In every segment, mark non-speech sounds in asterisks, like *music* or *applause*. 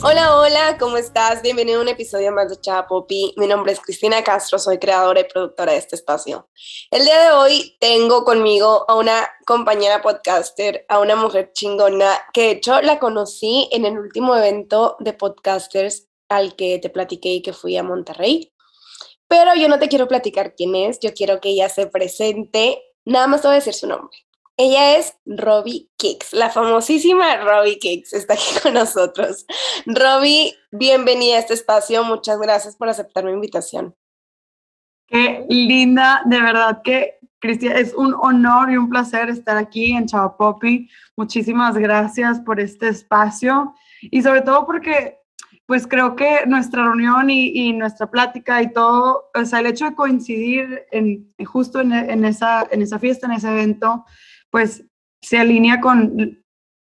Hola, hola, ¿cómo estás? Bienvenido a un episodio más de Chava Popi. Mi nombre es Cristina Castro, soy creadora y productora de este espacio. El día de hoy tengo conmigo a una compañera podcaster, a una mujer chingona, que de hecho la conocí en el último evento de podcasters al que te platiqué y que fui a Monterrey. Pero yo no te quiero platicar quién es, yo quiero que ella se presente. Nada más te voy a decir su nombre. Ella es Robbie Kicks, la famosísima Robbie Kicks, está aquí con nosotros. Robbie, bienvenida a este espacio, muchas gracias por aceptar mi invitación. Qué linda, de verdad que, Cristian, es un honor y un placer estar aquí en Chava Poppy. Muchísimas gracias por este espacio y sobre todo porque pues creo que nuestra reunión y, nuestra plática y todo, o sea, el hecho de coincidir en, justo en, esa, en esa fiesta, en ese evento, pues se alinea con,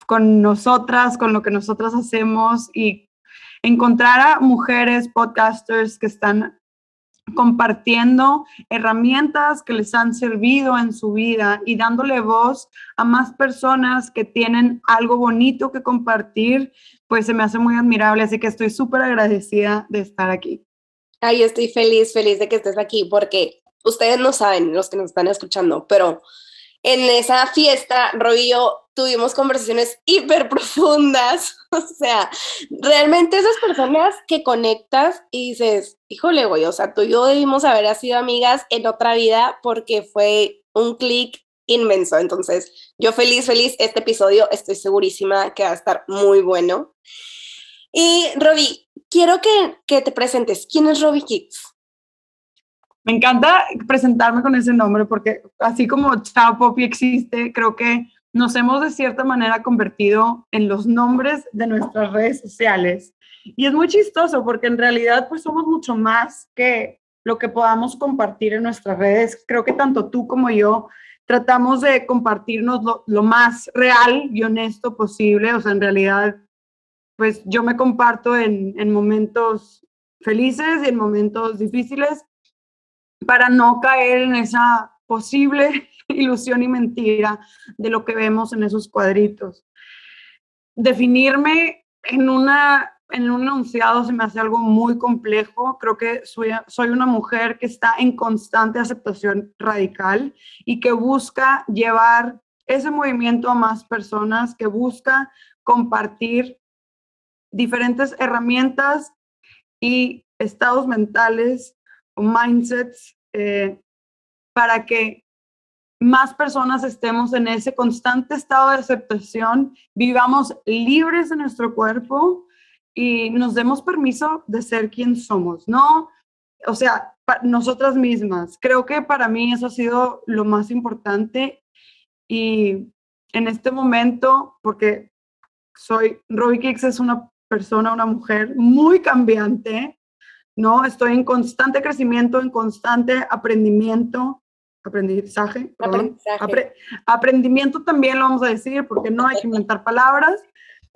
con nosotras, con lo que nosotras hacemos y encontrar a mujeres podcasters que están compartiendo herramientas que les han servido en su vida y dándole voz a más personas que tienen algo bonito que compartir, pues se me hace muy admirable, así que estoy súper agradecida de estar aquí. Ay, estoy feliz, feliz de que estés aquí, porque ustedes no saben, los que nos están escuchando, pero en esa fiesta, Roy y yo tuvimos conversaciones hiper profundas. *laughs* O sea, realmente esas personas que conectas y dices, híjole, güey, o sea, tú y yo debimos haber sido amigas en otra vida porque fue un clic inmenso. Entonces, yo feliz, feliz. Este episodio estoy segurísima que va a estar muy bueno. Y Robbie, quiero que, que te presentes. ¿Quién es Robbie Kicks? Me encanta presentarme con ese nombre porque así como Chao Poppy existe, creo que nos hemos de cierta manera convertido en los nombres de nuestras redes sociales. Y es muy chistoso porque en realidad pues somos mucho más que lo que podamos compartir en nuestras redes. Creo que tanto tú como yo tratamos de compartirnos lo, más real y honesto posible. O sea, en realidad, pues yo me comparto en, en momentos felices y en momentos difíciles para no caer en esa posible *laughs* ilusión y mentira de lo que vemos en esos cuadritos. Definirme en, una, en un enunciado se me hace algo muy complejo. Creo que soy, soy una mujer que está en constante aceptación radical y que busca llevar ese movimiento a más personas, que busca compartir diferentes herramientas y estados mentales mindsets eh, para que más personas estemos en ese constante estado de aceptación, vivamos libres de nuestro cuerpo y nos demos permiso de ser quien somos, ¿no? O sea, nosotras mismas. Creo que para mí eso ha sido lo más importante y en este momento, porque soy, Robbie Kicks es una persona, una mujer muy cambiante, ¿no? Estoy en constante crecimiento, en constante aprendimiento, aprendizaje, aprendimiento también lo vamos a decir, porque no hay que inventar palabras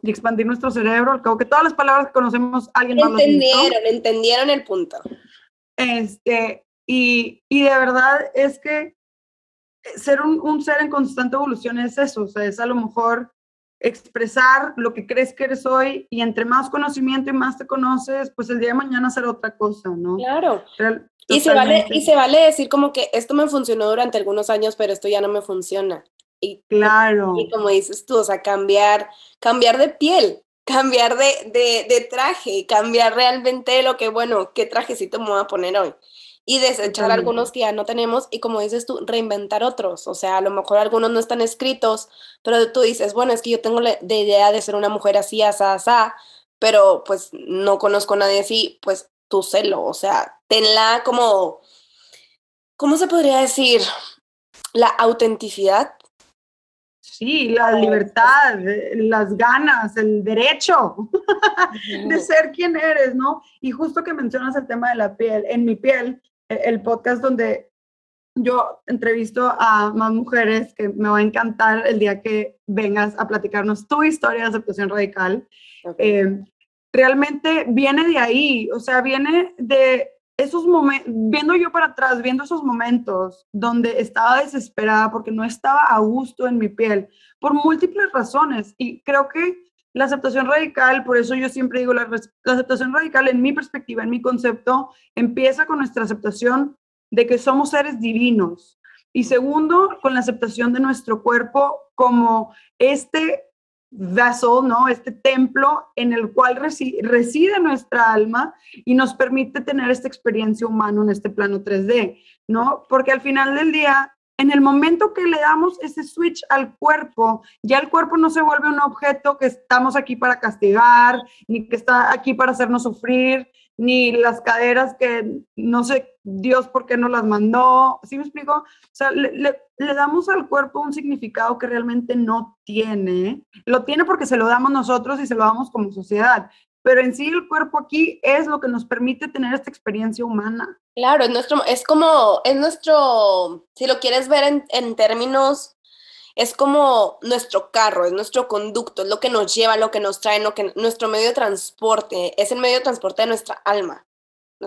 y expandir nuestro cerebro. Al cabo que todas las palabras que conocemos, alguien más Entendieron, entendieron el punto. Este, y, y, de verdad es que ser un, un, ser en constante evolución es eso, o sea, es a lo mejor expresar lo que crees que eres hoy y entre más conocimiento y más te conoces, pues el día de mañana será otra cosa, ¿no? Claro. y se, vale, y se vale decir como que esto me funcionó durante algunos años, pero esto ya no me funciona. Y, claro. Y como dices tú, o sea, cambiar, cambiar de piel, cambiar de, de, de traje, cambiar realmente lo que, bueno, qué trajecito me voy a poner hoy y desechar algunos que ya no tenemos y como dices tú, reinventar otros. O sea, a lo mejor algunos no están escritos, pero tú dices, bueno, es que yo tengo la idea de ser una mujer así, asá, asá, pero pues no conozco a nadie así, pues tú celo, o sea, tenla como, ¿cómo se podría decir? La autenticidad. Sí, la libertad, las ganas, el derecho *laughs* de ser quien eres, ¿no? Y justo que mencionas el tema de la piel, en mi piel, el podcast donde yo entrevisto a más mujeres que me va a encantar el día que vengas a platicarnos tu historia de aceptación radical. Eh, realmente viene de ahí, o sea, viene de esos momentos, viendo yo para atrás, viendo esos momentos donde estaba desesperada porque no estaba a gusto en mi piel, por múltiples razones. Y creo que la aceptación radical, por eso yo siempre digo, la, aceptación radical en mi perspectiva, en mi concepto, empieza con nuestra aceptación de que somos seres divinos. Y segundo, con la aceptación de nuestro cuerpo como este vessel, ¿no? Este templo en el cual reside nuestra alma y nos permite tener esta experiencia humana en este plano 3D, ¿no? Porque al final del día, en el momento que le damos ese switch al cuerpo, ya el cuerpo no se vuelve un objeto que estamos aquí para castigar, ni que está aquí para hacernos sufrir, ni las caderas que no sé Dios por qué no las mandó. ¿Sí me explico? O sea, le, le, damos al cuerpo un significado que realmente no tiene. Lo tiene porque se lo damos nosotros y se lo damos como sociedad. Pero en sí el cuerpo aquí es lo que nos permite tener esta experiencia humana. Claro, es nuestro, es como, es nuestro, si lo quieres ver en, en términos es como nuestro carro, es nuestro conducto, es lo que nos lleva, lo que nos trae, lo que, nuestro medio de transporte, es el medio de transporte de nuestra alma.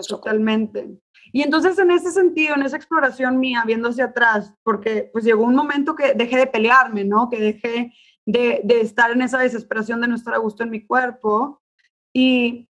Totalmente. Y entonces en ese sentido, en esa exploración mía, viendo hacia atrás, porque pues llegó un momento que dejé de pelearme, ¿no? Que dejé de, de estar en esa desesperación de no estar a gusto en mi cuerpo. Y,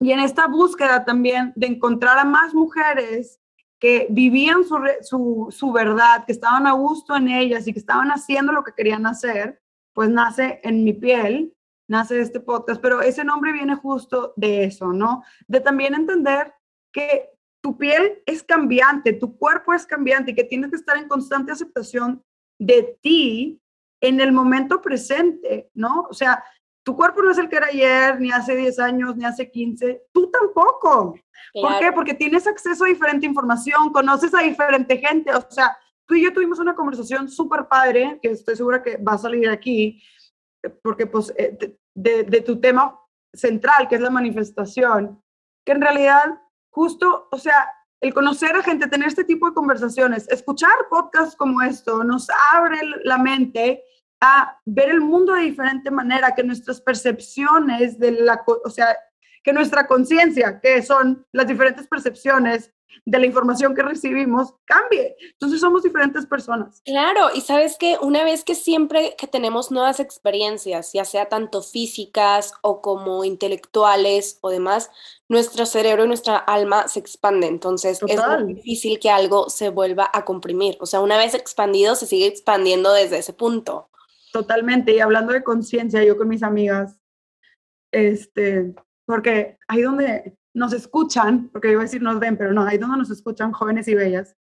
y en esta búsqueda también de encontrar a más mujeres que vivían su, su, verdad, que estaban a gusto en ellas y que estaban haciendo lo que querían hacer, pues nace en mi piel, nace este podcast, pero ese nombre viene justo de eso, ¿no? De también entender que tu piel es cambiante, tu cuerpo es cambiante y que tienes que estar en constante aceptación de ti en el momento presente, ¿no? O sea, tu cuerpo no es el que era ayer, ni hace 10 años, ni hace 15, tú tampoco. ¿Por qué? Porque tienes acceso a diferente información, conoces a diferente gente, o sea, tú y yo tuvimos una conversación súper padre, que estoy segura que va a salir aquí, porque pues eh, de, de, tu tema central, que es la manifestación, que en realidad justo, o sea, el conocer a gente, tener este tipo de conversaciones, escuchar podcasts como esto, nos abre la mente a ver el mundo de diferente manera, que nuestras percepciones de la, o sea, que nuestra conciencia, que son las diferentes percepciones de la información que recibimos, cambie. Entonces somos diferentes personas. Claro, y sabes que una vez que siempre que tenemos nuevas experiencias, ya sea tanto físicas o como intelectuales o demás, nuestro cerebro y nuestra alma se expande. Entonces es muy difícil que algo se vuelva a comprimir. O sea, una vez expandido, se sigue expandiendo desde ese punto. Totalmente. Y hablando de conciencia, yo con mis amigas, este, porque ahí donde nos escuchan, porque iba a decir nos ven, pero no, ahí donde nos escuchan jóvenes y bellas.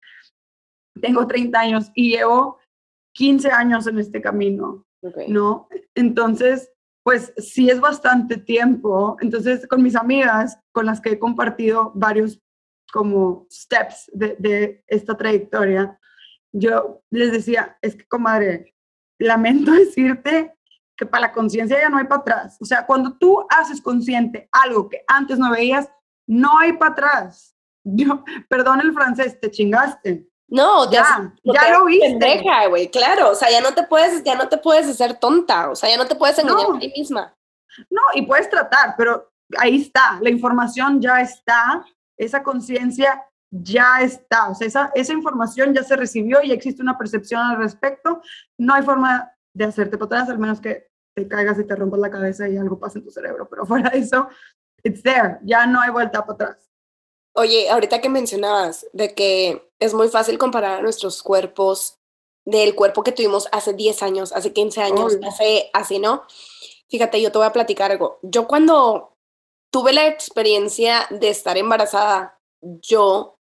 Tengo 30 años y llevo 15 años en este camino, ¿no? Entonces, pues sí es bastante tiempo. Entonces, con mis amigas, con las que he compartido varios como steps de, de esta trayectoria, yo les decía, es que, comadre, lamento *laughs* decirte que para la conciencia ya no hay para atrás. O sea, cuando tú haces consciente algo que antes no veías, no hay para atrás. *laughs* Yo, perdón el francés, te chingaste. No, ya, ya lo viste. Pendeja, güey, claro, o sea, ya no te puedes, ya no te puedes hacer tonta, o sea, ya no te puedes engañar a ti misma. No, y puedes tratar, pero ahí está, la información ya está, esa conciencia ya está, o sea, esa, esa información ya se recibió y existe una percepción al respecto, no hay forma de hacerte para atrás, al menos que te caigas y te rompas la cabeza y algo pasa en tu cerebro, pero *laughs* fuera de eso, it's there, ya no hay vuelta para atrás. Oye, ahorita que mencionabas de que es muy fácil comparar nuestros cuerpos del cuerpo que tuvimos hace 10 años, hace 15 años, hace así, ¿no? Fíjate, yo te voy a platicar algo. Yo cuando tuve la experiencia de estar embarazada, yo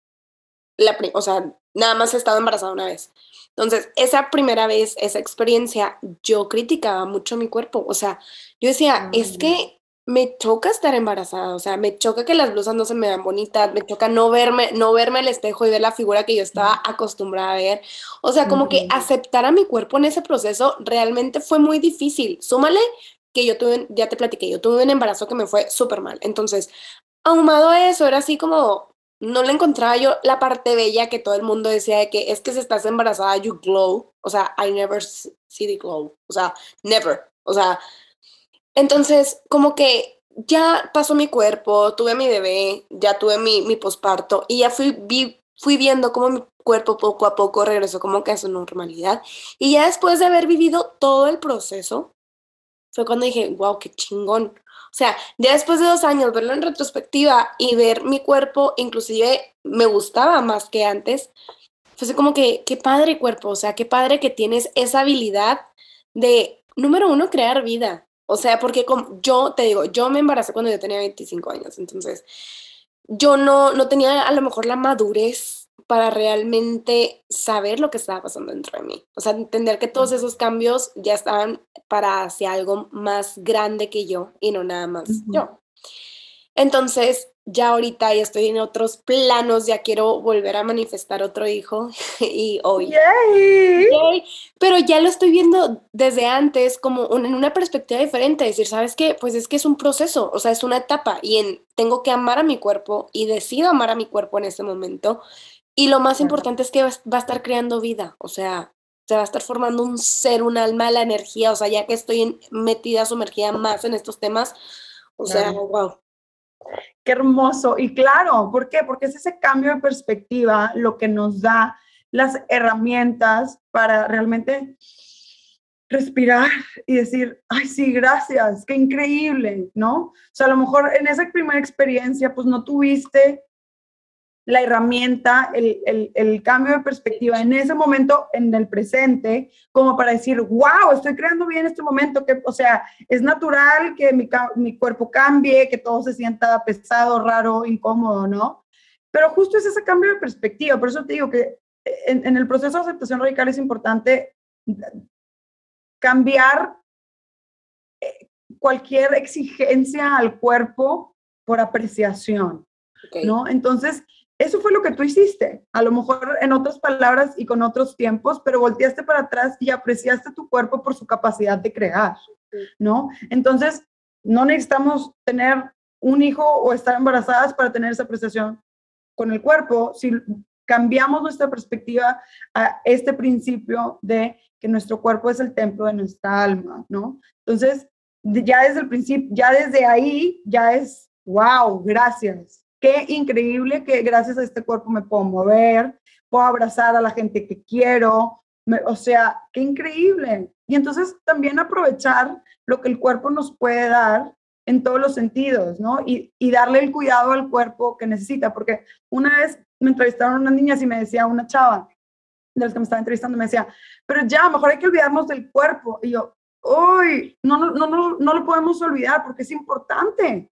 la, o sea, nada más he estado embarazada una vez. Entonces, esa primera vez, esa experiencia, yo criticaba mucho mi cuerpo. O sea, yo decía, es que me choca estar embarazada, o sea, me choca que las blusas no se me vean bonitas, me choca no verme, no verme al espejo y ver la figura que yo estaba acostumbrada a ver. O sea, como que aceptar a mi cuerpo en ese proceso realmente fue muy difícil. Súmale que yo tuve, ya te platiqué, yo tuve un embarazo que me fue súper mal. Entonces, ahumado a eso, era así como, no le encontraba yo la parte bella que todo el mundo decía de que es que si estás embarazada, you glow. O sea, I never see the glow. O sea, never. O sea, entonces, como que ya pasó mi cuerpo, tuve mi bebé, ya tuve mi, mi posparto y ya fui, vi, fui viendo cómo mi cuerpo poco a poco regresó como que a su normalidad. Y ya después de haber vivido todo el proceso, fue cuando dije, wow, qué chingón. O sea, ya después de dos años, verlo en retrospectiva y ver mi cuerpo, inclusive me gustaba más que antes, fue como que, qué padre cuerpo, o sea, qué padre que tienes esa habilidad de, número uno, crear vida. O sea, porque como, yo te digo, yo me embaracé cuando yo tenía 25 años, entonces yo no, no tenía a lo mejor la madurez para realmente saber lo que estaba pasando dentro de mí. O sea, entender que todos esos cambios ya estaban para hacia algo más grande que yo y no nada más yo. Entonces, ya ahorita ya estoy en otros planos, ya quiero volver a manifestar otro hijo *laughs* y hoy. Pero ya lo estoy viendo desde antes como en una perspectiva diferente, decir, ¿sabes qué? Pues es que es un proceso, o sea, es una etapa y en, tengo que amar a mi cuerpo y decido amar a mi cuerpo en este momento. Y lo más importante es que va, a estar creando vida, o sea, se va a estar formando un ser, un alma, la energía, o sea, ya que estoy metida, sumergida más en estos temas, o sea, wow. Qué hermoso. Y claro, ¿por qué? Porque es ese cambio de perspectiva lo que nos da las herramientas para realmente respirar y decir, ay, sí, gracias, qué increíble, ¿no? O sea, a lo mejor en esa primera experiencia, pues no tuviste la herramienta, el, el, cambio de perspectiva en ese momento, en el presente, como para decir, wow, estoy creando bien este momento, que, o sea, es natural que mi, mi cuerpo cambie, que todo se sienta pesado, raro, incómodo, ¿no? Pero justo es ese cambio de perspectiva, por eso te digo que en, en el proceso de aceptación radical es importante cambiar eh, cualquier exigencia al cuerpo por apreciación, ¿no? Entonces, eso fue lo que tú hiciste, a lo mejor en otras palabras y con otros tiempos, pero volteaste para atrás y apreciaste tu cuerpo por su capacidad de crear, ¿no? Entonces, no necesitamos tener un hijo o estar embarazadas para tener esa apreciación con el cuerpo, si cambiamos nuestra perspectiva a este principio de que nuestro cuerpo es el templo de nuestra alma, ¿no? Entonces, ya desde el principio, ya desde ahí, ya es, wow, gracias, Qué increíble que gracias a este cuerpo me puedo mover, puedo abrazar a la gente que quiero, o sea, qué increíble. Y entonces también aprovechar lo que el cuerpo nos puede dar en todos los sentidos, ¿no? Y, y darle el cuidado al cuerpo que necesita, porque una vez me entrevistaron unas niñas y me decía una chava, de las que me estaba entrevistando, me decía, pero ya, mejor hay que olvidarnos del cuerpo. Y yo, uy, no, no, no, no lo podemos olvidar porque es importante.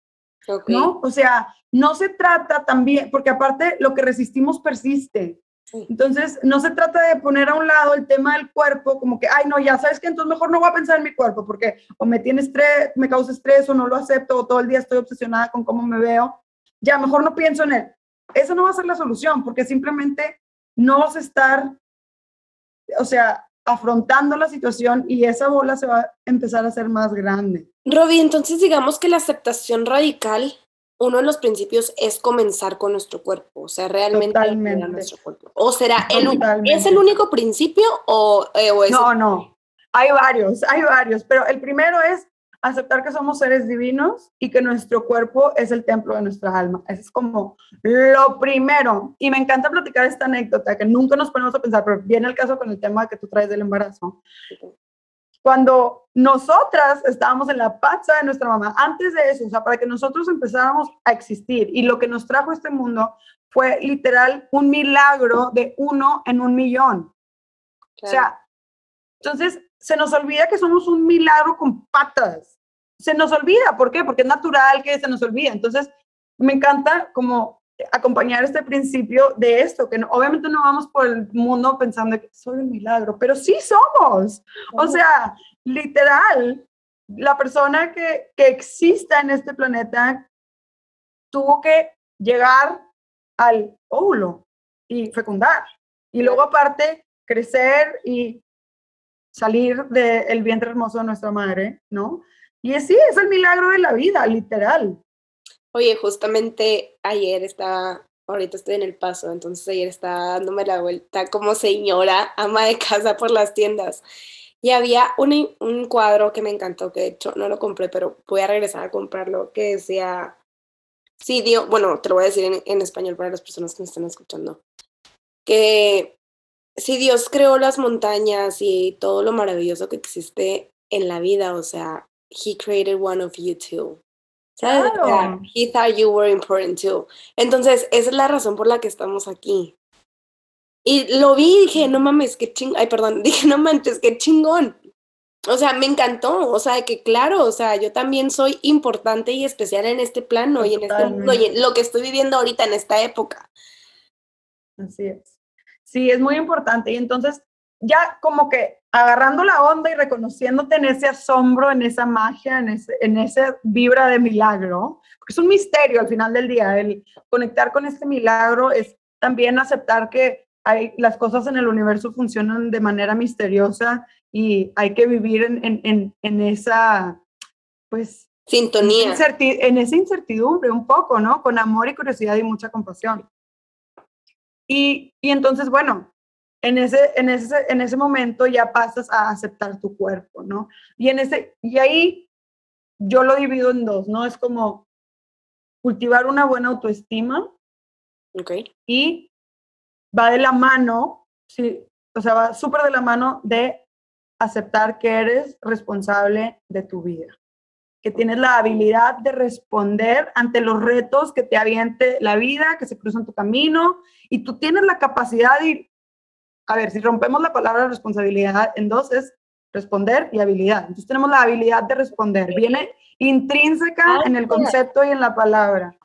¿No? O sea, no se trata también, porque aparte lo que resistimos persiste. Entonces, no se trata de poner a un lado el tema del cuerpo, como que, ay, no, ya sabes que entonces mejor no voy a pensar en mi cuerpo, porque o me tiene estrés, me causa estrés, o no lo acepto, o todo el día estoy obsesionada con cómo me veo. Ya, mejor no pienso en él. Eso no va a ser la solución, porque simplemente no vas a estar, o sea, afrontando la situación y esa bola se va a empezar a hacer más grande. Robbie, entonces digamos que la aceptación radical, uno de los principios es comenzar con nuestro cuerpo, o sea, realmente nuestro cuerpo. ¿O será el, es el único principio o, eh, o es No, no, hay varios, hay varios, pero el primero es aceptar que somos seres divinos y que nuestro cuerpo es el templo de nuestra alma. Eso es como lo primero. Y me encanta platicar esta anécdota que nunca nos ponemos a pensar, pero viene el caso con el tema que tú traes del embarazo. Cuando nosotras estábamos en la panza de nuestra mamá, antes de eso, o sea, para que nosotros empezáramos a existir y lo que nos trajo este mundo fue literal un milagro de uno en un millón. O sea, entonces se nos olvida que somos un milagro con patas. Se nos olvida, ¿por qué? Porque es natural que se nos olvide. Entonces, me encanta como acompañar este principio de esto, que obviamente no vamos por el mundo pensando que soy un milagro, pero sí somos. O sea, literal, la persona que, que exista en este planeta tuvo que llegar al óvulo y fecundar. Y luego aparte, crecer y salir del vientre hermoso de nuestra madre, ¿no? Y es, sí, es el milagro de la vida, literal. Oye, justamente ayer estaba, ahorita estoy en el paso, entonces ayer estaba dándome la vuelta como señora, ama de casa por las tiendas. Y había un, un cuadro que me encantó, que de hecho no lo compré, pero voy a regresar a comprarlo, que decía, sí, Dios, bueno, te lo voy a decir en, en español para las personas que me están escuchando, que si Dios creó las montañas y todo lo maravilloso que existe en la vida, o sea, he created one of you too. Claro. He thought you were important too. Entonces, esa es la razón por la que estamos aquí. Y lo vi y dije, no mames, qué chingón. Ay, perdón, *laughs* dije, no manches, qué chingón. O sea, me encantó. O sea, que claro, o sea, yo también soy importante y especial en este plano y en este mundo y en lo que estoy viviendo ahorita en esta época. Así es. Sí, es muy importante. Y entonces, ya como que agarrando la onda y reconociéndote en ese asombro, en esa magia, en ese, en esa vibra de milagro, porque es un misterio al final del día, el conectar con este milagro es también aceptar que hay, las cosas en el universo funcionan de manera misteriosa y hay que vivir en, en, en, esa, pues... Sintonía. En esa incertidumbre un poco, ¿no? Con amor y curiosidad y mucha compasión. Y, y entonces, bueno, en ese, en ese, en ese momento ya pasas a aceptar tu cuerpo, ¿no? Y, en ese, y ahí yo lo divido en dos, ¿no? Es como cultivar una buena autoestima. Ok. Y va de la mano, sí, o sea, va súper de la mano de aceptar que eres responsable de tu vida, que tienes la habilidad de responder ante los retos que te aviente la vida, que se cruzan tu camino, y tú tienes la capacidad de a ver, si rompemos la palabra responsabilidad en dos es responder y habilidad. Entonces tenemos la habilidad de responder, viene intrínseca ah, en el concepto y en la palabra.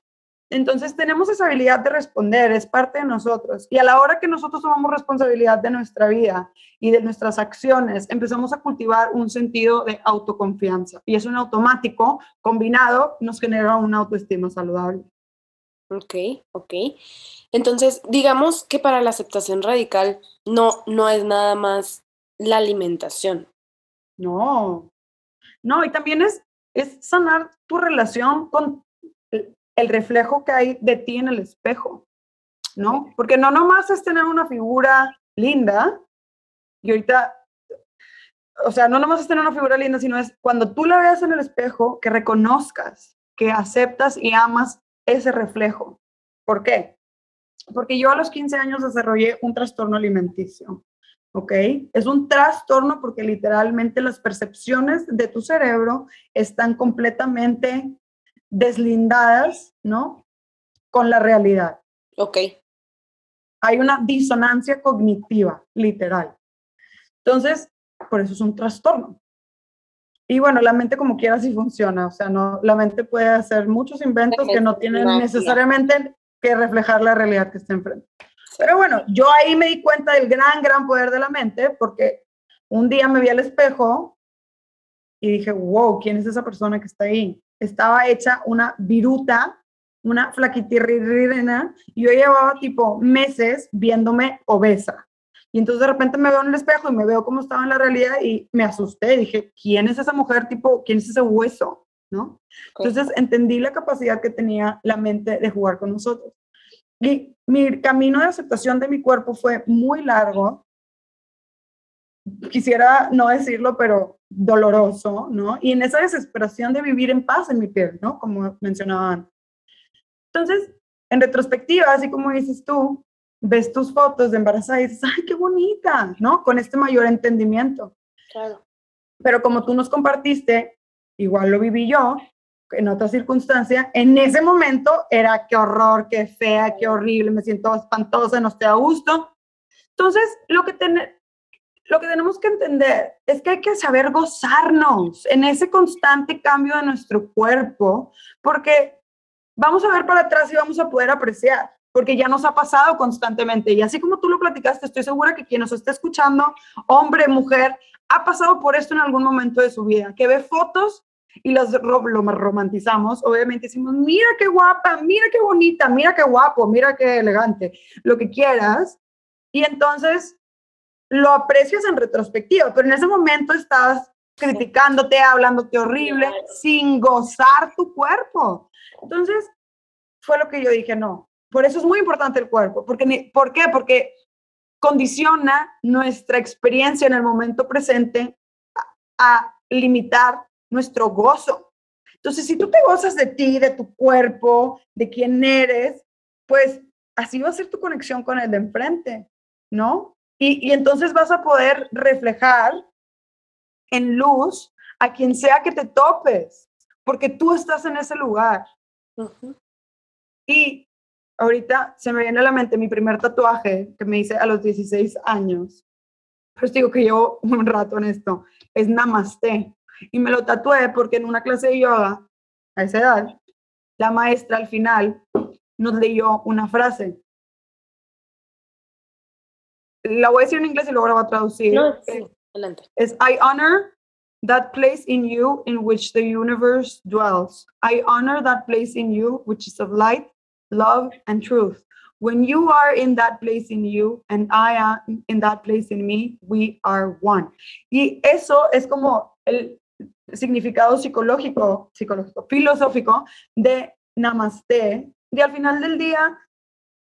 Entonces tenemos esa habilidad de responder, es parte de nosotros. Y a la hora que nosotros tomamos responsabilidad de nuestra vida y de nuestras acciones, empezamos a cultivar un sentido de autoconfianza. Y eso en automático, combinado, nos genera una autoestima saludable. Ok, ok. Entonces, digamos que para la aceptación radical no, no es nada más la alimentación. No, no, y también es, es sanar tu relación con el reflejo que hay de ti en el espejo, ¿no? Porque no nomás es tener una figura linda, y ahorita, o sea, no nomás es tener una figura linda, sino es cuando tú la veas en el espejo, que reconozcas, que aceptas y amas ese reflejo. ¿Por qué? Porque yo a los 15 años desarrollé un trastorno alimenticio. ¿ok? Es un trastorno porque literalmente las percepciones de tu cerebro están completamente deslindadas, ¿no? Con la realidad. Ok. Hay una disonancia cognitiva, literal. Entonces, por eso es un trastorno. Y bueno, la mente como quiera sí funciona, o sea, no, la mente puede hacer muchos inventos que no tienen necesariamente que reflejar la realidad que está enfrente. Pero bueno, yo ahí me di cuenta del gran, gran poder de la mente porque un día me vi al espejo y dije, wow, ¿quién es esa persona que está ahí? Estaba hecha una viruta, una flaquitirrirena, y yo llevaba tipo meses viéndome obesa. Y entonces de repente me veo en el espejo y me veo cómo estaba en la realidad y me asusté. Dije, ¿quién es esa mujer? Tipo, ¿quién es ese hueso? ¿No? Entonces entendí la capacidad que tenía la mente de jugar con nosotros. Y mi camino de aceptación de mi cuerpo fue muy largo. Quisiera no decirlo, pero doloroso, ¿no? Y en esa desesperación de vivir en paz en mi piel, ¿no? Como mencionaban. Entonces, en retrospectiva, así como dices tú, ves tus fotos de embarazada y dices, ay, qué bonita, ¿no? Con este mayor entendimiento. Claro. Pero como tú nos compartiste, igual lo viví yo, en otra circunstancia, en ese momento era qué horror, qué fea, qué horrible, me siento espantosa, no estoy a gusto. Entonces, lo que, lo que tenemos que entender es que hay que saber gozarnos en ese constante cambio de nuestro cuerpo, porque vamos a ver para atrás y vamos a poder apreciar porque ya nos ha pasado constantemente. Y así como tú lo platicaste, estoy segura que quien nos está escuchando, hombre, mujer, ha pasado por esto en algún momento de su vida, que ve fotos y las lo romantizamos. Obviamente decimos, mira qué guapa, mira qué bonita, mira qué guapo, mira qué elegante, lo que quieras. Y entonces lo aprecias en retrospectiva, pero en ese momento estás criticándote, hablándote horrible, sin gozar tu cuerpo. Entonces, fue lo que yo dije, no, por eso es muy importante el cuerpo. Porque, ¿Por qué? Porque condiciona nuestra experiencia en el momento presente a, limitar nuestro gozo. Entonces, si tú te gozas de ti, de tu cuerpo, de quién eres, pues así va a ser tu conexión con el de enfrente, ¿no? Y, y entonces vas a poder reflejar en luz a quien sea que te topes, porque tú estás en ese lugar. Y ahorita se me viene a la mente mi primer tatuaje que me hice a los 16 años. Pues digo que llevo un rato en esto. Es Namaste. Y me lo tatué porque en una clase de yoga, a esa edad, la maestra al final nos leyó una frase. La voy a decir en inglés y luego la voy a traducir. No, sí, adelante. Es I honor that place in you in which the universe dwells. I honor that place in you which is of light, love, and truth. When you are in that place in you and I am in that place in me, we are one. Y eso es como el significado psicológico, psicológico, filosófico de namaste. Y al final del día,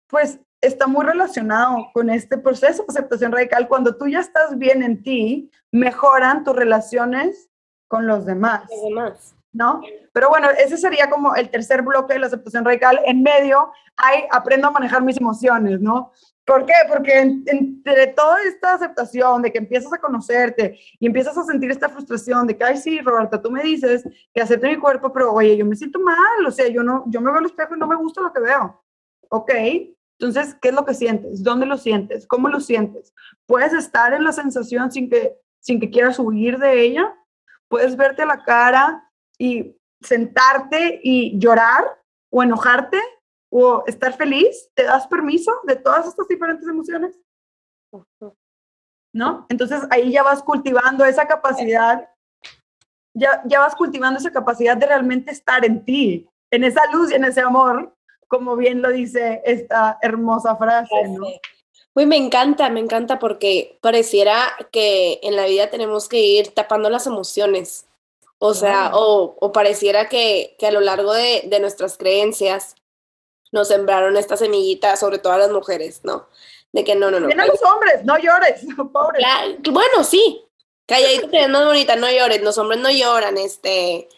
pues está muy relacionado con este proceso de aceptación radical. Cuando tú ya estás bien en ti, mejoran tus relaciones con los demás. Los demás. ¿No? Pero bueno, ese sería como el tercer bloque de la aceptación radical. En medio hay aprendo a manejar mis emociones, ¿no? ¿Por qué? Porque entre toda esta aceptación de que empiezas a conocerte y empiezas a sentir esta frustración de que, ay, sí, Roberta, tú me dices que acepto mi cuerpo, pero oye, yo me siento mal, o sea, yo, no, yo me veo al espejo y no me gusta lo que veo. Ok, entonces, ¿qué es lo que sientes? ¿Dónde lo sientes? ¿Cómo lo sientes? Puedes estar en la sensación sin que, sin que quieras huir de ella. Puedes verte a la cara y sentarte y llorar o enojarte o estar feliz, ¿te das permiso de todas estas diferentes emociones? ¿No? Entonces ahí ya vas cultivando esa capacidad, ya, ya vas cultivando esa capacidad de realmente estar en ti, en esa luz y en ese amor, como bien lo dice esta hermosa frase, ¿no? Uy, me encanta, me encanta porque pareciera que en la vida tenemos que ir tapando las emociones. O sea, o, o, pareciera que, que, a lo largo de, de nuestras creencias nos sembraron esta semillita, sobre todo a las mujeres, ¿no? De que no, no, no. Tienen los hombres, no llores, *laughs* pobre. bueno, sí. Calladito te ves más bonita, no llores, los hombres no lloran, este,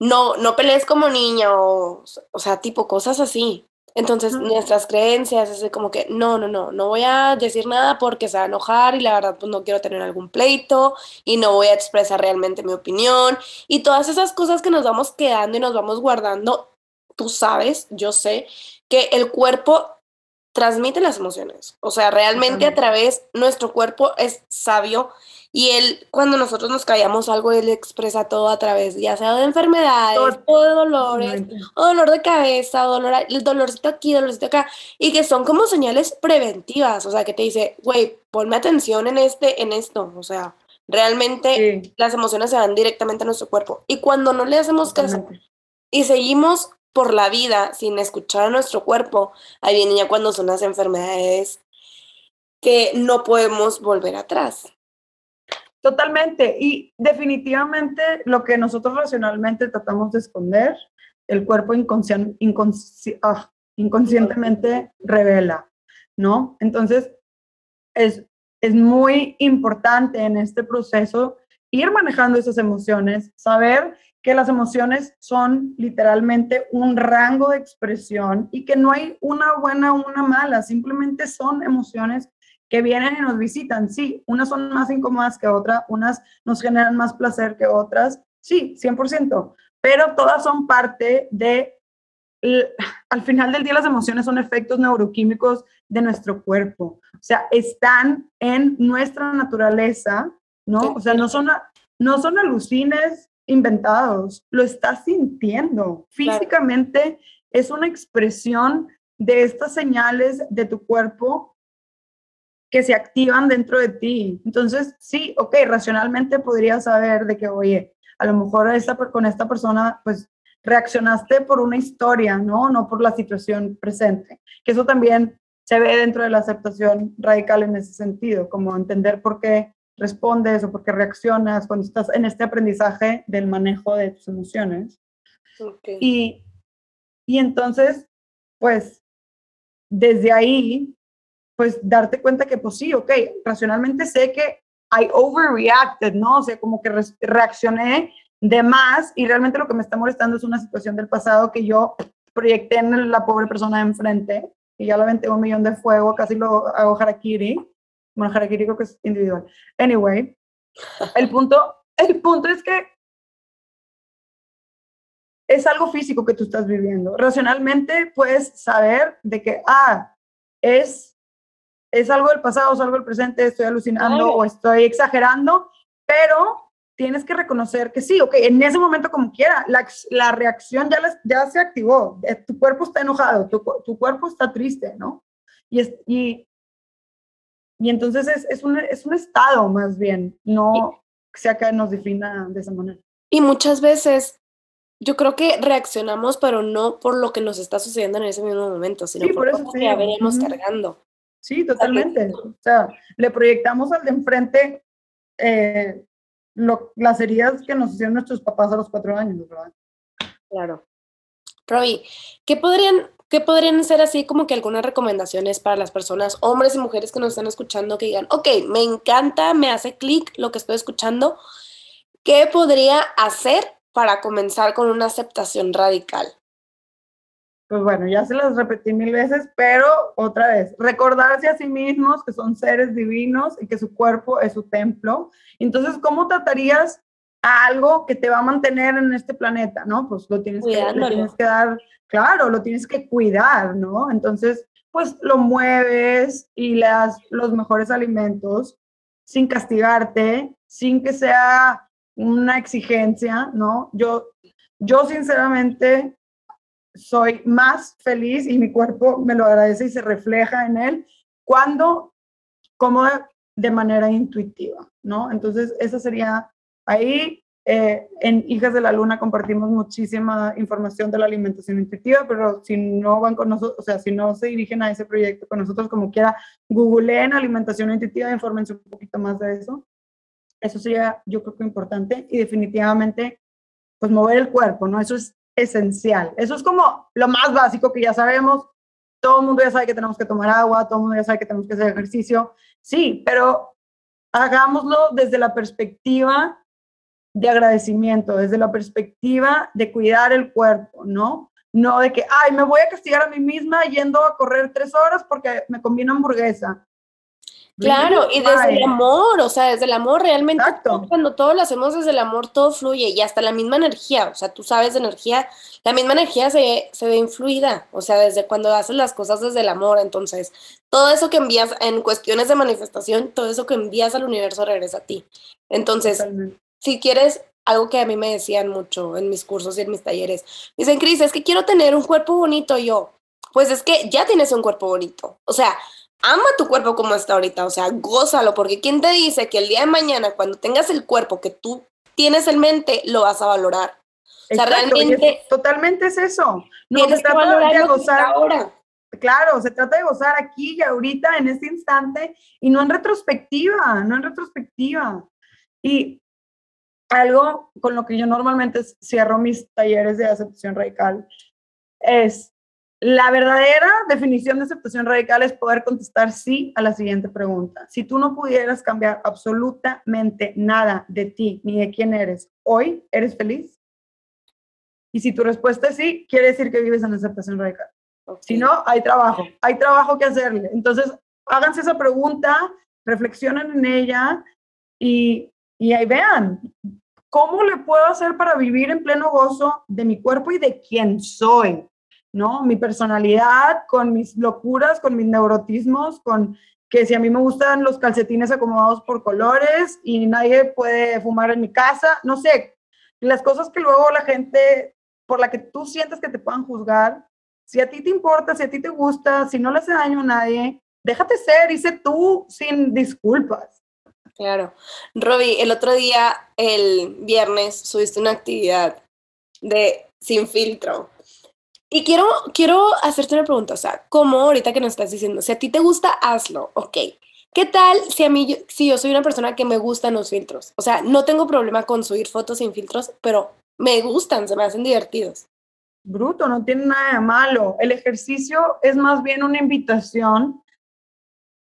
no, no pelees como niña, o, o sea, tipo cosas así. Entonces, nuestras creencias es como que, no, no, no, no voy a decir nada porque se va a enojar y la verdad, pues no quiero tener algún pleito y no voy a expresar realmente mi opinión. Y todas esas cosas que nos vamos quedando y nos vamos guardando tú sabes, yo sé, que el cuerpo transmite las emociones. O sea, realmente a través, nuestro cuerpo es sabio y él, cuando nosotros nos callamos algo, él expresa todo a través, ya sea de enfermedades, o de dolores, o dolor de cabeza, o dolor, el dolorcito aquí, dolorcito acá, y que son como señales preventivas, o sea, que te dice, güey, ponme atención en este, en esto, o sea, realmente las emociones se van directamente a nuestro cuerpo. Y cuando no le hacemos caso y seguimos por la vida sin escuchar a nuestro cuerpo, ahí viene ya cuando son las enfermedades que no podemos volver atrás. Totalmente. Y definitivamente lo que nosotros racionalmente tratamos de esconder, el cuerpo ah, inconscientemente revela, ¿no? Entonces, es, es muy importante en este proceso ir manejando esas emociones, saber que las emociones son literalmente un rango de expresión y que no hay una buena o una mala, simplemente son emociones que vienen y nos visitan. Sí, unas son más incómodas que otras, unas nos generan más placer que otras, sí, 100%, pero todas son parte de, al final del día las emociones son efectos neuroquímicos de nuestro cuerpo, o sea, están en nuestra naturaleza, ¿no? O sea, no son, no son alucines inventados, lo estás sintiendo. Físicamente es una expresión de estas señales de tu cuerpo que se activan dentro de ti. Entonces, sí, ok, racionalmente podrías saber de que, oye, a lo mejor esta, con esta persona, pues reaccionaste por una historia, ¿no? No por la situación presente. Que eso también se ve dentro de la aceptación radical en ese sentido, como entender por qué respondes o porque reaccionas cuando estás en este aprendizaje del manejo de tus emociones. Y, y entonces, pues, desde ahí, pues darte cuenta que, pues sí, ok, racionalmente sé que I overreacted, ¿no? O sea, como que reaccioné de más y realmente lo que me está molestando es una situación del pasado que yo proyecté en la pobre persona de enfrente y ya la aventé un millón de fuego, casi lo hago harakiri bueno, harakiri creo que es individual. Anyway, el punto, el punto es que es algo físico que tú estás viviendo. Racionalmente puedes saber de que, ah, es, es algo del pasado, es algo del presente, estoy alucinando o estoy exagerando, pero tienes que reconocer que sí, ok, en ese momento como quiera, la, la reacción ya, ya se activó, eh, tu cuerpo está enojado, tu, tu cuerpo está triste, ¿no? Y, es, y, y entonces es, es, un, es un estado más bien, no sea que nos defina de esa manera. Y muchas veces yo creo que reaccionamos, pero no por lo que nos está sucediendo en ese mismo momento, sino por, eso cómo ya venimos cargando. Sí, totalmente. O sea, le proyectamos al de enfrente eh, lo, las heridas que nos hicieron nuestros papás a los cuatro años, ¿verdad? Claro. Robbie, ¿qué podrían, ¿qué podrían ser así como que algunas recomendaciones para las personas, hombres y mujeres que nos están escuchando, que digan, ok, me encanta, me hace clic lo que estoy escuchando, ¿qué podría hacer para comenzar con una aceptación radical? Pues bueno, ya se las repetí mil veces, pero otra vez, recordarse a sí mismos que son seres divinos y que su cuerpo es su templo. Entonces, ¿cómo tratarías a algo que te va a mantener en este planeta, ¿no? Pues lo tienes, que, lo tienes que dar, claro, lo tienes que cuidar, ¿no? Entonces, pues lo mueves y le das los mejores alimentos sin castigarte, sin que sea una exigencia, ¿no? Yo, yo sinceramente soy más feliz y mi cuerpo me lo agradece y se refleja en él cuando como de manera intuitiva, ¿no? Entonces, esa sería ahí. Eh, en Hijas de la Luna compartimos muchísima información de la alimentación intuitiva, pero si no van con nosotros, o sea, si no se dirigen a ese proyecto con nosotros como quiera, googleen alimentación intuitiva, infórmense un poquito más de eso. Eso sería, yo creo que importante y definitivamente, pues mover el cuerpo, ¿no? Eso es esencial. Eso es como lo más básico que ya sabemos. Todo el mundo ya sabe que tenemos que tomar agua, todo el mundo ya sabe que tenemos que hacer ejercicio. Sí, pero hagámoslo desde la perspectiva de agradecimiento, desde la perspectiva de cuidar el cuerpo, ¿no? No de que, ay, me voy a castigar a mí misma yendo a correr tres horas porque me conviene hamburguesa. Claro, y desde el amor, o sea, desde el amor realmente cuando todo lo hacemos desde el amor, todo fluye y hasta la misma energía, o sea, tú sabes de energía, la misma energía se, se ve influida, o sea, desde cuando haces las cosas desde el amor, entonces, todo eso que envías en cuestiones de manifestación, todo eso que envías al universo regresa a ti. Entonces, si quieres algo que a mí me decían mucho en mis cursos y en mis talleres, dicen, Cris, es que quiero tener un cuerpo bonito yo. Pues es que ya tienes un cuerpo bonito. O sea, ama tu cuerpo como está ahorita, o sea, gózalo, porque ¿quién te dice que el día de mañana, cuando tengas el cuerpo que tú tienes en mente, lo vas a valorar? O sea, realmente... totalmente es eso. No, se trata de gozar ahora. Claro, se trata de gozar aquí y ahorita, en este instante, y no en retrospectiva, no en retrospectiva. Y algo con lo que yo normalmente cierro mis talleres de aceptación radical es la verdadera definición de aceptación radical es poder contestar sí a la siguiente pregunta. Si tú no pudieras cambiar absolutamente nada de ti ni de quién eres, hoy, ¿eres feliz? Y si tu respuesta es sí, quiere decir que vives en aceptación radical. Si no, hay trabajo, hay trabajo que hacerle. Entonces, háganse esa pregunta, reflexionen en ella y, y ahí vean, ¿cómo le puedo hacer para vivir en pleno gozo de mi cuerpo y de quién soy? ¿No? Mi personalidad, con mis locuras, con mis neurotismos, con que si a mí me gustan los calcetines acomodados por colores y nadie puede fumar en mi casa, no sé, las cosas que luego la gente, por la que tú sientes que te puedan juzgar, si a ti te importa, si a ti te gusta, si no le hace daño a nadie, déjate ser sé tú sin disculpas. Claro. Robbie, el otro día, el viernes, subiste una actividad de sin filtro. Y quiero, quiero hacerte una pregunta, o sea, como ahorita que nos estás diciendo, si a ti te gusta, hazlo, ok. ¿Qué tal si a mí, si yo soy una persona que me gustan los filtros? O sea, no tengo problema con subir fotos sin filtros, pero me gustan, se me hacen divertidos. Bruto, no tiene nada de malo. El ejercicio es más bien una invitación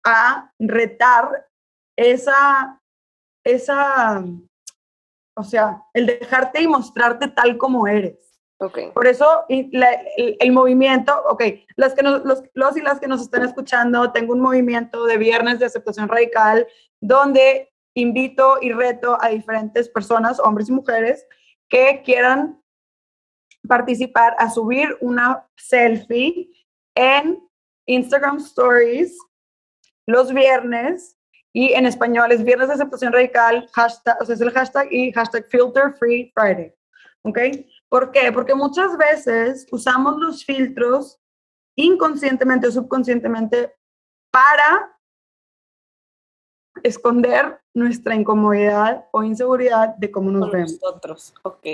a retar esa, esa, o sea, el dejarte y mostrarte tal como eres. Okay. Por eso el, movimiento, ok, las que nos, los, los, y las que nos están escuchando, tengo un movimiento de viernes de aceptación radical donde invito y reto a diferentes personas, hombres y mujeres, que quieran participar a subir una selfie en Instagram Stories los viernes y en español es viernes de aceptación radical, hashtag, o sea, es el hashtag y hashtag filter free Friday. ¿Ok? ¿Por qué? Porque muchas veces usamos los filtros inconscientemente o subconscientemente para esconder nuestra incomodidad o inseguridad de cómo nos vemos. Nosotros, ok.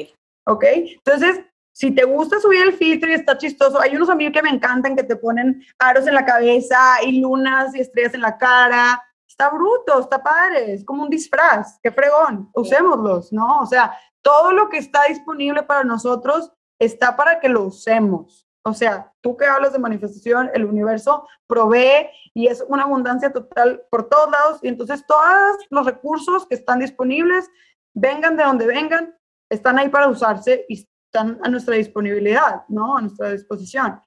Ok, entonces, si te gusta subir el filtro y está chistoso, hay unos amigos que me encantan que te ponen aros en la cabeza y lunas y estrellas en la cara. Está bruto, está padre, es como un disfraz, qué fregón, usémoslos, ¿no? O sea, todo lo que está disponible para nosotros está para que lo usemos. O sea, tú que hablas de manifestación, el universo provee y es una abundancia total por todos lados. Y entonces todos los recursos que están disponibles, vengan de donde vengan, están ahí para usarse y están a nuestra disponibilidad, ¿no? A nuestra disposición.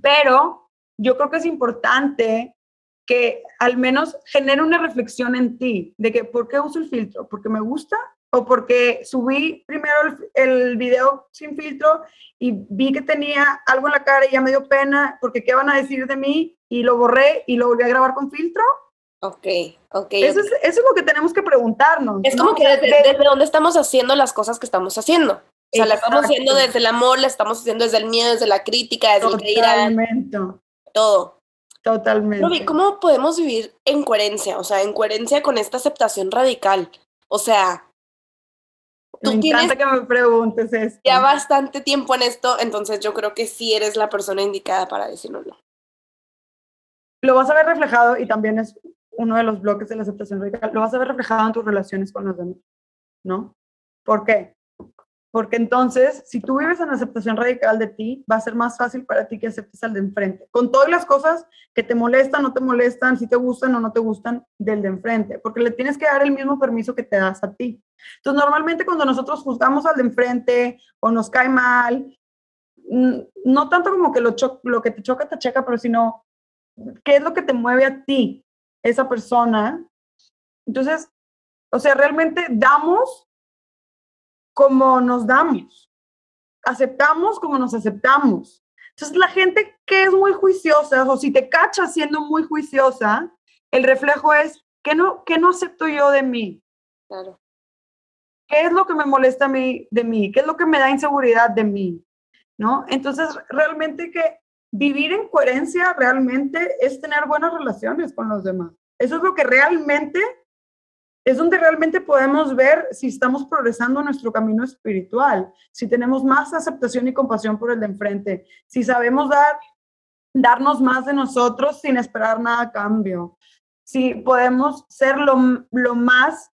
Pero yo creo que es importante que al menos genere una reflexión en ti de que, ¿por qué uso el filtro? ¿Porque me gusta? o porque subí primero el, el, video sin filtro y vi que tenía algo en la cara y ya me dio pena porque qué van a decir de mí y lo borré y lo volví a grabar con filtro. Ok, ok. Eso, Es, eso es lo que tenemos que preguntarnos. Es como que desde, desde, dónde estamos haciendo las cosas que estamos haciendo. O sea, la estamos haciendo desde el amor, la estamos haciendo desde el miedo, desde la crítica, desde Totalmente. el Todo. Totalmente. ¿Cómo podemos vivir en coherencia? O sea, en coherencia con esta aceptación radical. O sea, me encanta que me preguntes esto. Ya bastante tiempo en esto, entonces yo creo que sí eres la persona indicada para decirlo. Lo vas a ver reflejado y también es uno de los bloques de la aceptación radical, lo vas a ver reflejado en tus relaciones con los demás, ¿no? ¿Por qué? Porque entonces, si tú vives en aceptación radical de ti, va a ser más fácil para ti que aceptes al de enfrente, con todas las cosas que te molestan, no te molestan, si te gustan o no te gustan del de enfrente, porque le tienes que dar el mismo permiso que te das a ti. Entonces, normalmente cuando nosotros juzgamos al de enfrente o nos cae mal, no tanto como que lo, lo que te choca te checa, pero sino qué es lo que te mueve a ti, esa persona. Entonces, o sea, realmente damos como nos damos. Aceptamos como nos aceptamos. Entonces, la gente que es muy juiciosa, o si te cachas siendo muy juiciosa, el reflejo es, ¿qué no, qué no acepto yo de mí? Claro. ¿Qué es lo que me molesta a mí de mí? ¿Qué es lo que me da inseguridad de mí? ¿No? Entonces, realmente que vivir en coherencia realmente es tener buenas relaciones con los demás. Eso es lo que realmente es donde realmente podemos ver si estamos progresando en nuestro camino espiritual, si tenemos más aceptación y compasión por el de enfrente, si sabemos dar, darnos más de nosotros sin esperar nada a cambio, si podemos ser lo, lo más,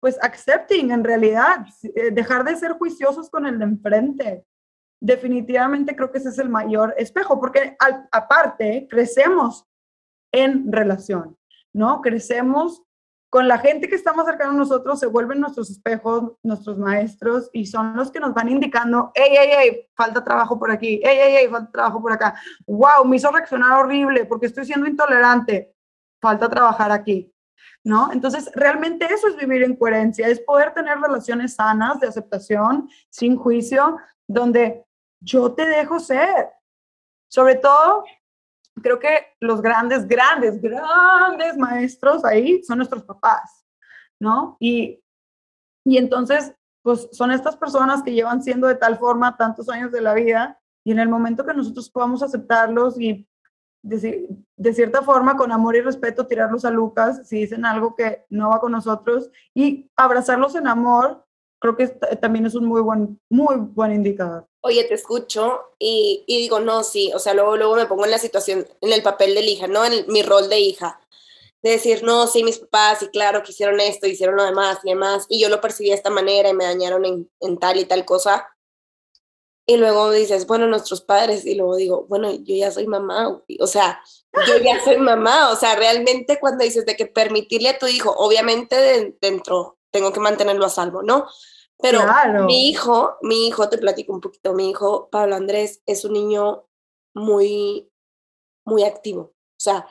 pues, accepting en realidad, eh, dejar de ser juiciosos con el de enfrente. Definitivamente creo que ese es el mayor espejo, porque aparte crecemos en relación, ¿no? Crecemos con la gente que está más cercana a nosotros se vuelven nuestros espejos, nuestros maestros y son los que nos van indicando, hey, hey, hey, falta trabajo por aquí, hey, hey, hey, falta trabajo por acá, wow, me hizo reaccionar horrible porque estoy siendo intolerante, falta trabajar aquí, ¿no? Entonces, realmente eso es vivir en coherencia, es poder tener relaciones sanas de aceptación, sin juicio, donde yo te dejo ser. Sobre todo creo que los grandes, grandes, grandes maestros ahí son nuestros papás, ¿no? Y, y entonces, pues son estas personas que llevan siendo de tal forma tantos años de la vida y en el momento que nosotros podamos aceptarlos y de, de, cierta forma con amor y respeto tirarlos a Lucas si dicen algo que no va con nosotros y abrazarlos en amor, creo que también es un muy buen, muy buen indicador oye, te escucho y, y, digo, no, sí, o sea, luego, luego me pongo en la situación, en el papel de hija, ¿no? En mi rol de hija. De decir, no, sí, mis papás, y claro, que hicieron esto, hicieron lo demás y demás, y yo lo percibí de esta manera y me dañaron en, tal y tal cosa. Y luego dices, bueno, nuestros padres, y luego digo, bueno, yo ya soy mamá, o sea, yo ya soy mamá, o sea, realmente cuando dices de que permitirle a tu hijo, obviamente de, dentro, tengo que mantenerlo a salvo, ¿no? Pero mi hijo, mi hijo, te platico un poquito, mi hijo, Pablo Andrés, es un niño muy, muy activo. O sea,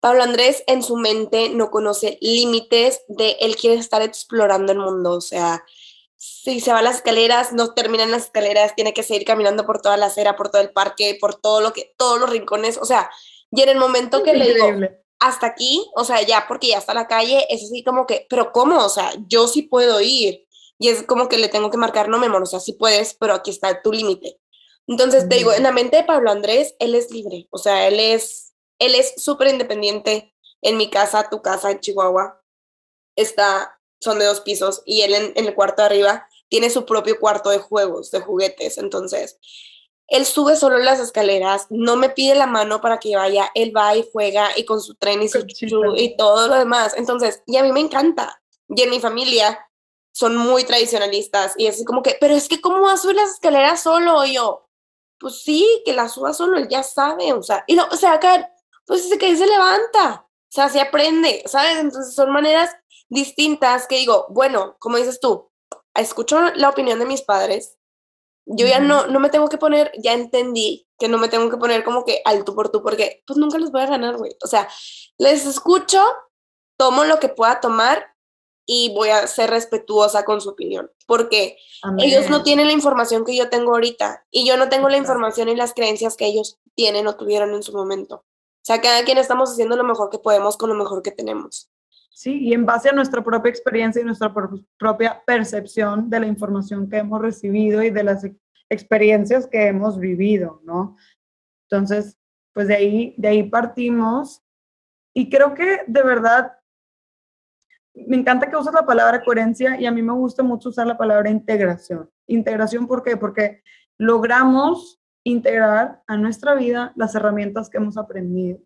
Pablo Andrés en su mente no conoce límites de él quiere estar explorando el mundo. O sea, si se va a las escaleras, no termina en las escaleras, tiene que seguir caminando por toda la acera, por todo el parque, por todo lo que, todos los rincones, o sea, y en el momento que le digo, hasta aquí, o sea, ya porque ya está la calle, es así como que, pero ¿cómo? O sea, yo sí puedo ir. Y es como que le tengo que marcar, no, mi amor, o sea, sí puedes, pero aquí está tu límite. Entonces, te digo, en la mente de Pablo Andrés, él es libre, o sea, él es, él es súper independiente. En mi casa, tu casa en Chihuahua, está son de dos pisos y él en, el cuarto de arriba tiene su propio cuarto de juegos, de juguetes. Entonces, él sube solo las escaleras, no me pide la mano para que vaya, él va y juega y con su tren y su y todo lo demás. Entonces, y a mí me encanta. Y en mi familia son muy tradicionalistas y es como que, pero es que ¿cómo va a subir las escaleras solo? Y yo, pues sí, que la suba solo, él ya sabe, o sea, y lo, o sea, acá, pues se que se levanta, o sea, se aprende, ¿sabes? Entonces son maneras distintas que digo, bueno, como dices tú, escucho la opinión de mis padres, yo ya no, no me tengo que poner, ya entendí que no me tengo que poner como que al tú por tú, porque pues nunca los voy a ganar, güey. O sea, les escucho, tomo lo que pueda tomar y voy a ser respetuosa con su opinión, porque ellos no tienen la información que yo tengo ahorita y yo no tengo la información y las creencias que ellos tienen o tuvieron en su momento. O sea, cada quien estamos haciendo lo mejor que podemos con lo mejor que tenemos. ¿sí? Y en base a nuestra propia experiencia y nuestra propia percepción de la información que hemos recibido y de las experiencias que hemos vivido, ¿no? Entonces, pues de ahí, de ahí partimos y creo que de verdad me encanta que uses la palabra coherencia y a mí me gusta mucho usar la palabra integración. Integración, ¿por qué? Porque logramos integrar a nuestra vida las herramientas que hemos aprendido.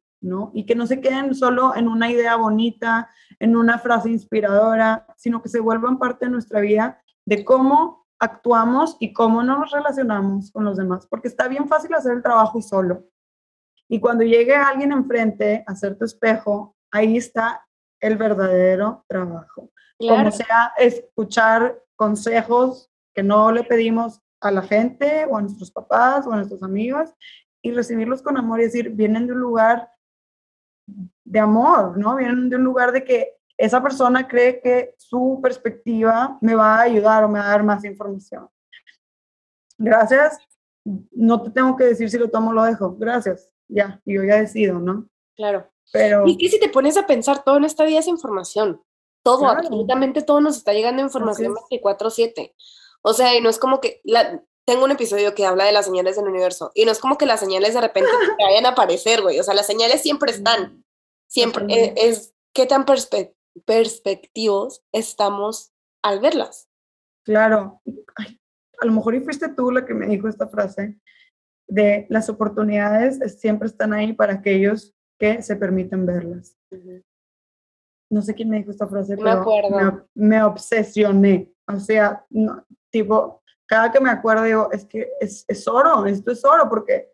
Y que no se queden solo en una idea bonita, en una frase inspiradora, sino que se vuelvan parte de nuestra vida de cómo actuamos y cómo nos relacionamos con los demás, porque está bien fácil hacer el trabajo solo. Y cuando llegue alguien enfrente a hacer tu espejo, ahí está el verdadero trabajo. Como sea escuchar consejos que no le pedimos a la gente o a nuestros papás o a nuestros amigos y recibirlos con amor y decir, vienen de un lugar de amor, ¿no? Vienen de un lugar de que esa persona cree que su perspectiva me va a ayudar o me va a dar más información. Gracias. No te tengo que decir si lo tomo o lo dejo. Gracias. Ya, yo ya decido, ¿no? Claro. Pero... Y que si te pones a pensar, todo en esta vida es información. Todo, absolutamente todo nos está llegando información 24/7. O sea, y no es como que la, tengo un episodio que habla de las señales del universo y no es como que las señales de repente *laughs* te vayan a aparecer, güey. O sea, las señales siempre están. Siempre eh, es, qué tan perspectivos estamos al verlas. Claro. a lo mejor y fuiste tú la que me dijo esta frase de las oportunidades siempre están ahí para aquellos que se permiten verlas. No sé quién me dijo esta frase, me pero acuerdo. Me, obsesioné. O sea, tipo, cada que me acuerdo digo, es que es, es oro, esto es oro, porque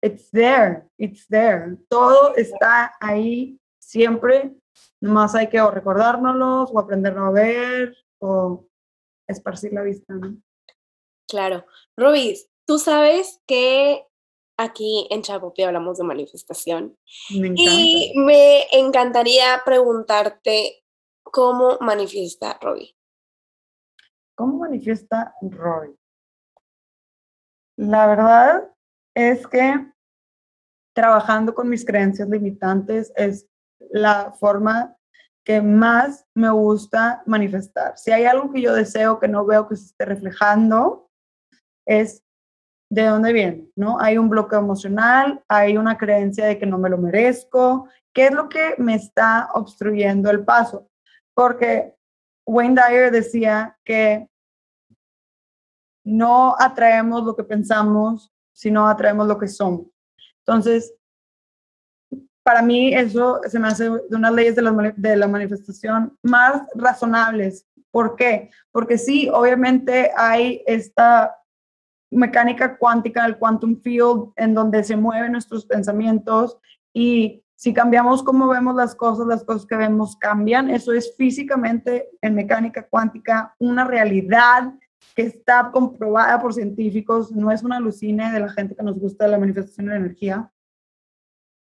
it's there, it's there. Todo está ahí siempre, nomás hay que o recordárnoslos o aprenderlo a ver o esparcir la vista. Claro. Rubis, tú sabes que aquí en Chapopi hablamos de manifestación. Me y me encantaría preguntarte cómo manifiesta Robbie. ¿Cómo manifiesta Roy? La verdad es que trabajando con mis creencias limitantes es la forma que más me gusta manifestar. Si hay algo que yo deseo que no veo que se esté reflejando, es de dónde viene, ¿no? Hay un bloqueo emocional, hay una creencia de que no me lo merezco. ¿Qué es lo que me está obstruyendo el paso? Porque Wayne Dyer decía que no atraemos lo que pensamos, sino atraemos lo que somos. Entonces, para mí eso se me hace de unas leyes de de la manifestación más razonables. ¿Por qué? Porque sí, obviamente hay esta mecánica cuántica, el quantum field, en donde se mueven nuestros pensamientos y si cambiamos cómo vemos las cosas, las cosas que vemos cambian. Eso es físicamente en mecánica cuántica una realidad que está comprobada por científicos, no es una alucine de la gente que nos gusta la manifestación de la energía.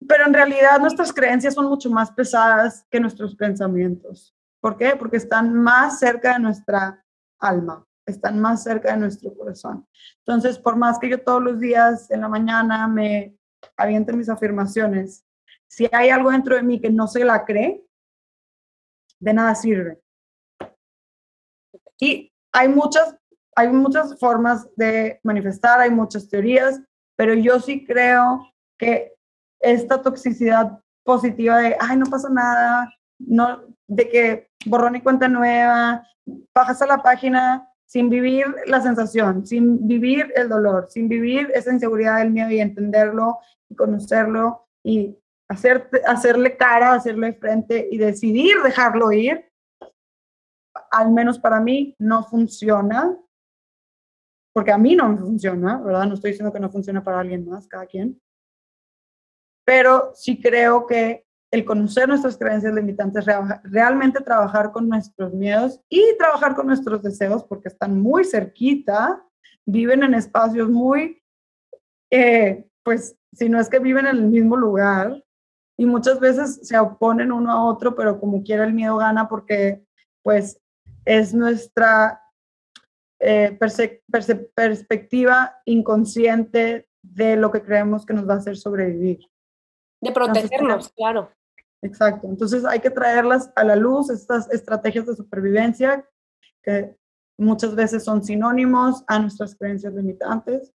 Pero en realidad nuestras creencias son mucho más pesadas que nuestros pensamientos. ¿Por qué? Porque están más cerca de nuestra alma, están más cerca de nuestro corazón. Entonces, por más que yo todos los días en la mañana me aviente mis afirmaciones, si hay algo dentro de mí que no se la cree, de nada sirve. Y hay muchas, hay muchas formas de manifestar, hay muchas teorías, pero yo sí creo que esta toxicidad positiva de, ay, no pasa nada, no, de que borrón y cuenta nueva, bajas a la página sin vivir la sensación, sin vivir el dolor, sin vivir esa inseguridad del miedo y entenderlo y conocerlo y hacer, hacerle cara, hacerle frente y decidir dejarlo ir, al menos para mí no funciona, porque a mí no me funciona, ¿verdad? No estoy diciendo que no funciona para alguien más, cada quien. Pero sí creo que el conocer nuestras creencias limitantes, realmente trabajar con nuestros miedos y trabajar con nuestros deseos, porque están muy cerquita, viven en espacios muy, eh, pues, si no es que viven en el mismo lugar, y muchas veces se oponen uno a otro, pero como quiera el miedo gana porque, pues, es nuestra eh, perspectiva inconsciente de lo que creemos que nos va a hacer sobrevivir. De protegernos, claro. Exacto. Entonces hay que traerlas a la luz, estas estrategias de supervivencia que muchas veces son sinónimos a nuestras creencias limitantes,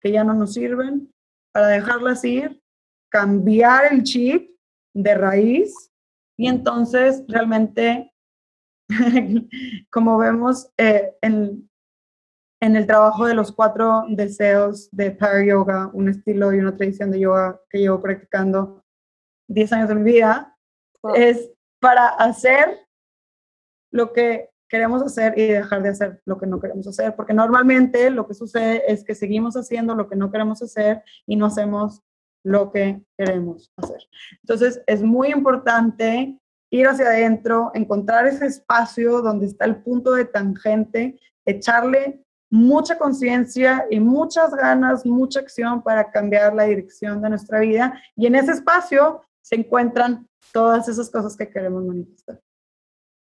que ya no nos sirven, para dejarlas ir, cambiar el chip de raíz y entonces realmente, *laughs* como vemos eh, en, en el trabajo de los cuatro deseos de Power Yoga, un estilo y una tradición de yoga que llevo practicando 10 años de mi vida, es para hacer lo que queremos hacer y dejar de hacer lo que no queremos hacer, porque normalmente lo que sucede es que seguimos haciendo lo que no queremos hacer y no hacemos lo que queremos hacer. Entonces, es muy importante ir hacia adentro, encontrar ese espacio donde está el punto de tangente, echarle mucha conciencia y muchas ganas, mucha acción para cambiar la dirección de nuestra vida. Y en ese espacio se encuentran todas esas cosas que queremos manifestar.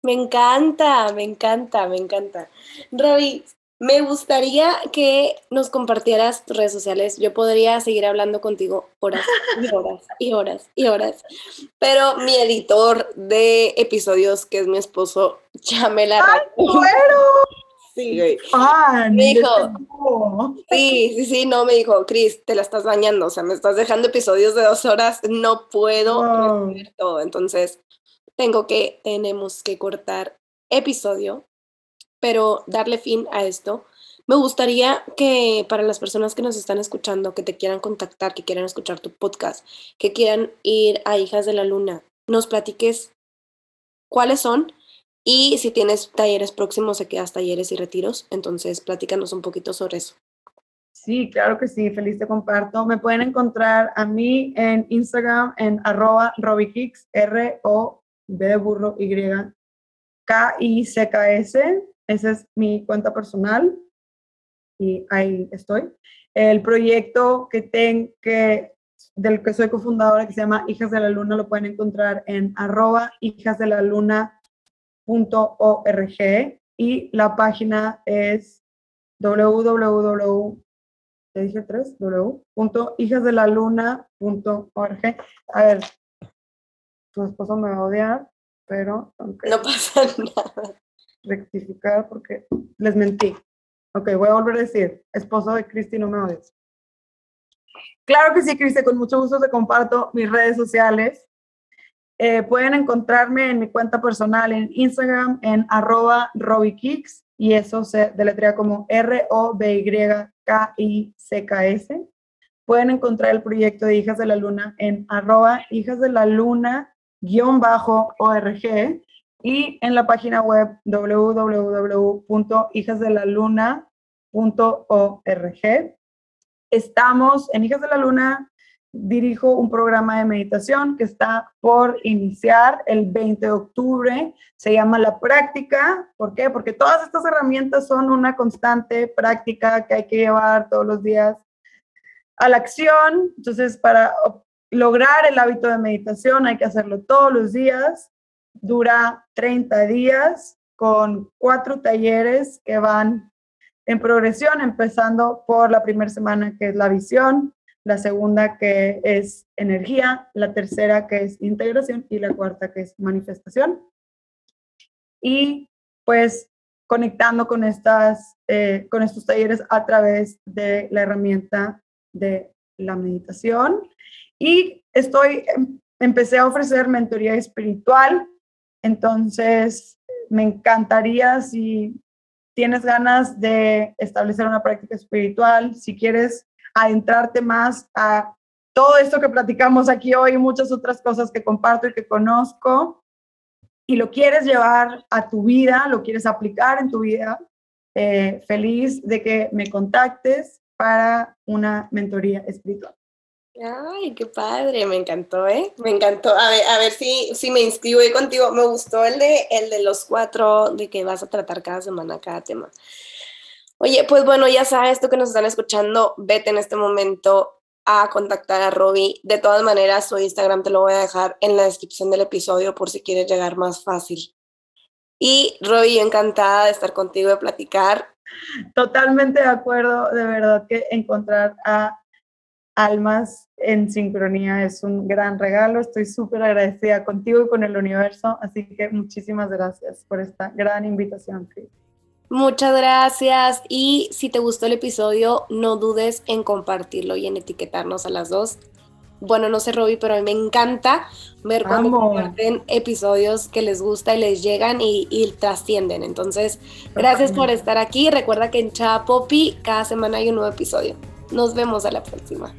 Me encanta, me encanta, me encanta. Robbie, me gustaría que nos compartieras tus redes sociales. Yo podría seguir hablando contigo horas y horas y horas y horas. Pero mi editor de episodios, que es mi esposo, ya me la... ¡Ay, Sí, me dijo, sí, sí, sí, no, me dijo, Cris, te la estás dañando, o sea, me estás dejando episodios de dos horas, no puedo wow. todo, entonces tengo que, tenemos que cortar episodio, pero darle fin a esto. Me gustaría que para las personas que nos están escuchando, que te quieran contactar, que quieran escuchar tu podcast, que quieran ir a Hijas de la Luna, nos platiques cuáles son y si tienes talleres próximos, se quedas talleres y retiros, entonces platícanos un poquito sobre eso. Sí, claro que sí, feliz te comparto. Me pueden encontrar a mí en Instagram en arroba robikicks, R-O-B de burro Y, K-I-C-K-S. Esa es mi cuenta personal y ahí estoy. El proyecto que tengo, que, del que soy cofundadora, que se llama Hijas de la Luna, lo pueden encontrar en arroba hijas de la luna .org y la página es www te dije tres, www.hijasdelaluna.org. A ver, tu esposo me va a odiar, pero no pasa nada. Rectificar porque les mentí. Ok, voy a volver a decir, esposo de Cristi, no me odies. Claro que sí, Cristi, con mucho gusto te comparto mis redes sociales. Eh, pueden encontrarme en mi cuenta personal en Instagram en arroba robikicks y eso se deletrea como R-O-B-Y-K-I-C-K-S. Pueden encontrar el proyecto de Hijas de la Luna en arroba hijas de la luna guion bajo org y en la página web www.hijasdelaluna.org. Estamos en Hijas de la Luna dirijo un programa de meditación que está por iniciar el 20 de octubre. Se llama La Práctica. ¿Por qué? Porque todas estas herramientas son una constante práctica que hay que llevar todos los días a la acción. Entonces, para lograr el hábito de meditación hay que hacerlo todos los días. Dura 30 días con cuatro talleres que van en progresión, empezando por la primera semana que es la visión, la segunda que es energía, la tercera que es integración y la cuarta que es manifestación. Y pues conectando con, estas, eh, con estos talleres a través de la herramienta de la meditación. Y estoy, em, empecé a ofrecer mentoría espiritual, entonces me encantaría si tienes ganas de establecer una práctica espiritual, si quieres adentrarte más a todo esto que platicamos aquí hoy muchas otras cosas que comparto y que conozco, y lo quieres llevar a tu vida, lo quieres aplicar en tu vida, eh, feliz de que me contactes para una mentoría espiritual. Ay, qué padre, me encantó, ¿eh? Me encantó. A ver, a ver si, si me inscribo contigo. Me gustó el de, el de los cuatro, de que vas a tratar cada semana cada tema. Oye, pues bueno, ya sabes, tú que nos están escuchando, vete en este momento a contactar a Robbie. De todas maneras, su Instagram te lo voy a dejar en la descripción del episodio por si quieres llegar más fácil. Y Robbie, encantada de estar contigo, de platicar. Totalmente de acuerdo, de verdad que encontrar a almas en sincronía es un gran regalo. Estoy súper agradecida contigo y con el universo, así que muchísimas gracias por esta gran invitación, Chris. Muchas gracias y si te gustó el episodio, no dudes en compartirlo y en etiquetarnos a las dos. Bueno, no sé, Robbie, pero a mí me encanta ver cuando comparten episodios que les gusta y les llegan y, trascienden. Entonces, gracias por estar aquí. Recuerda que en Chava Poppy cada semana hay un nuevo episodio. Nos vemos a la próxima.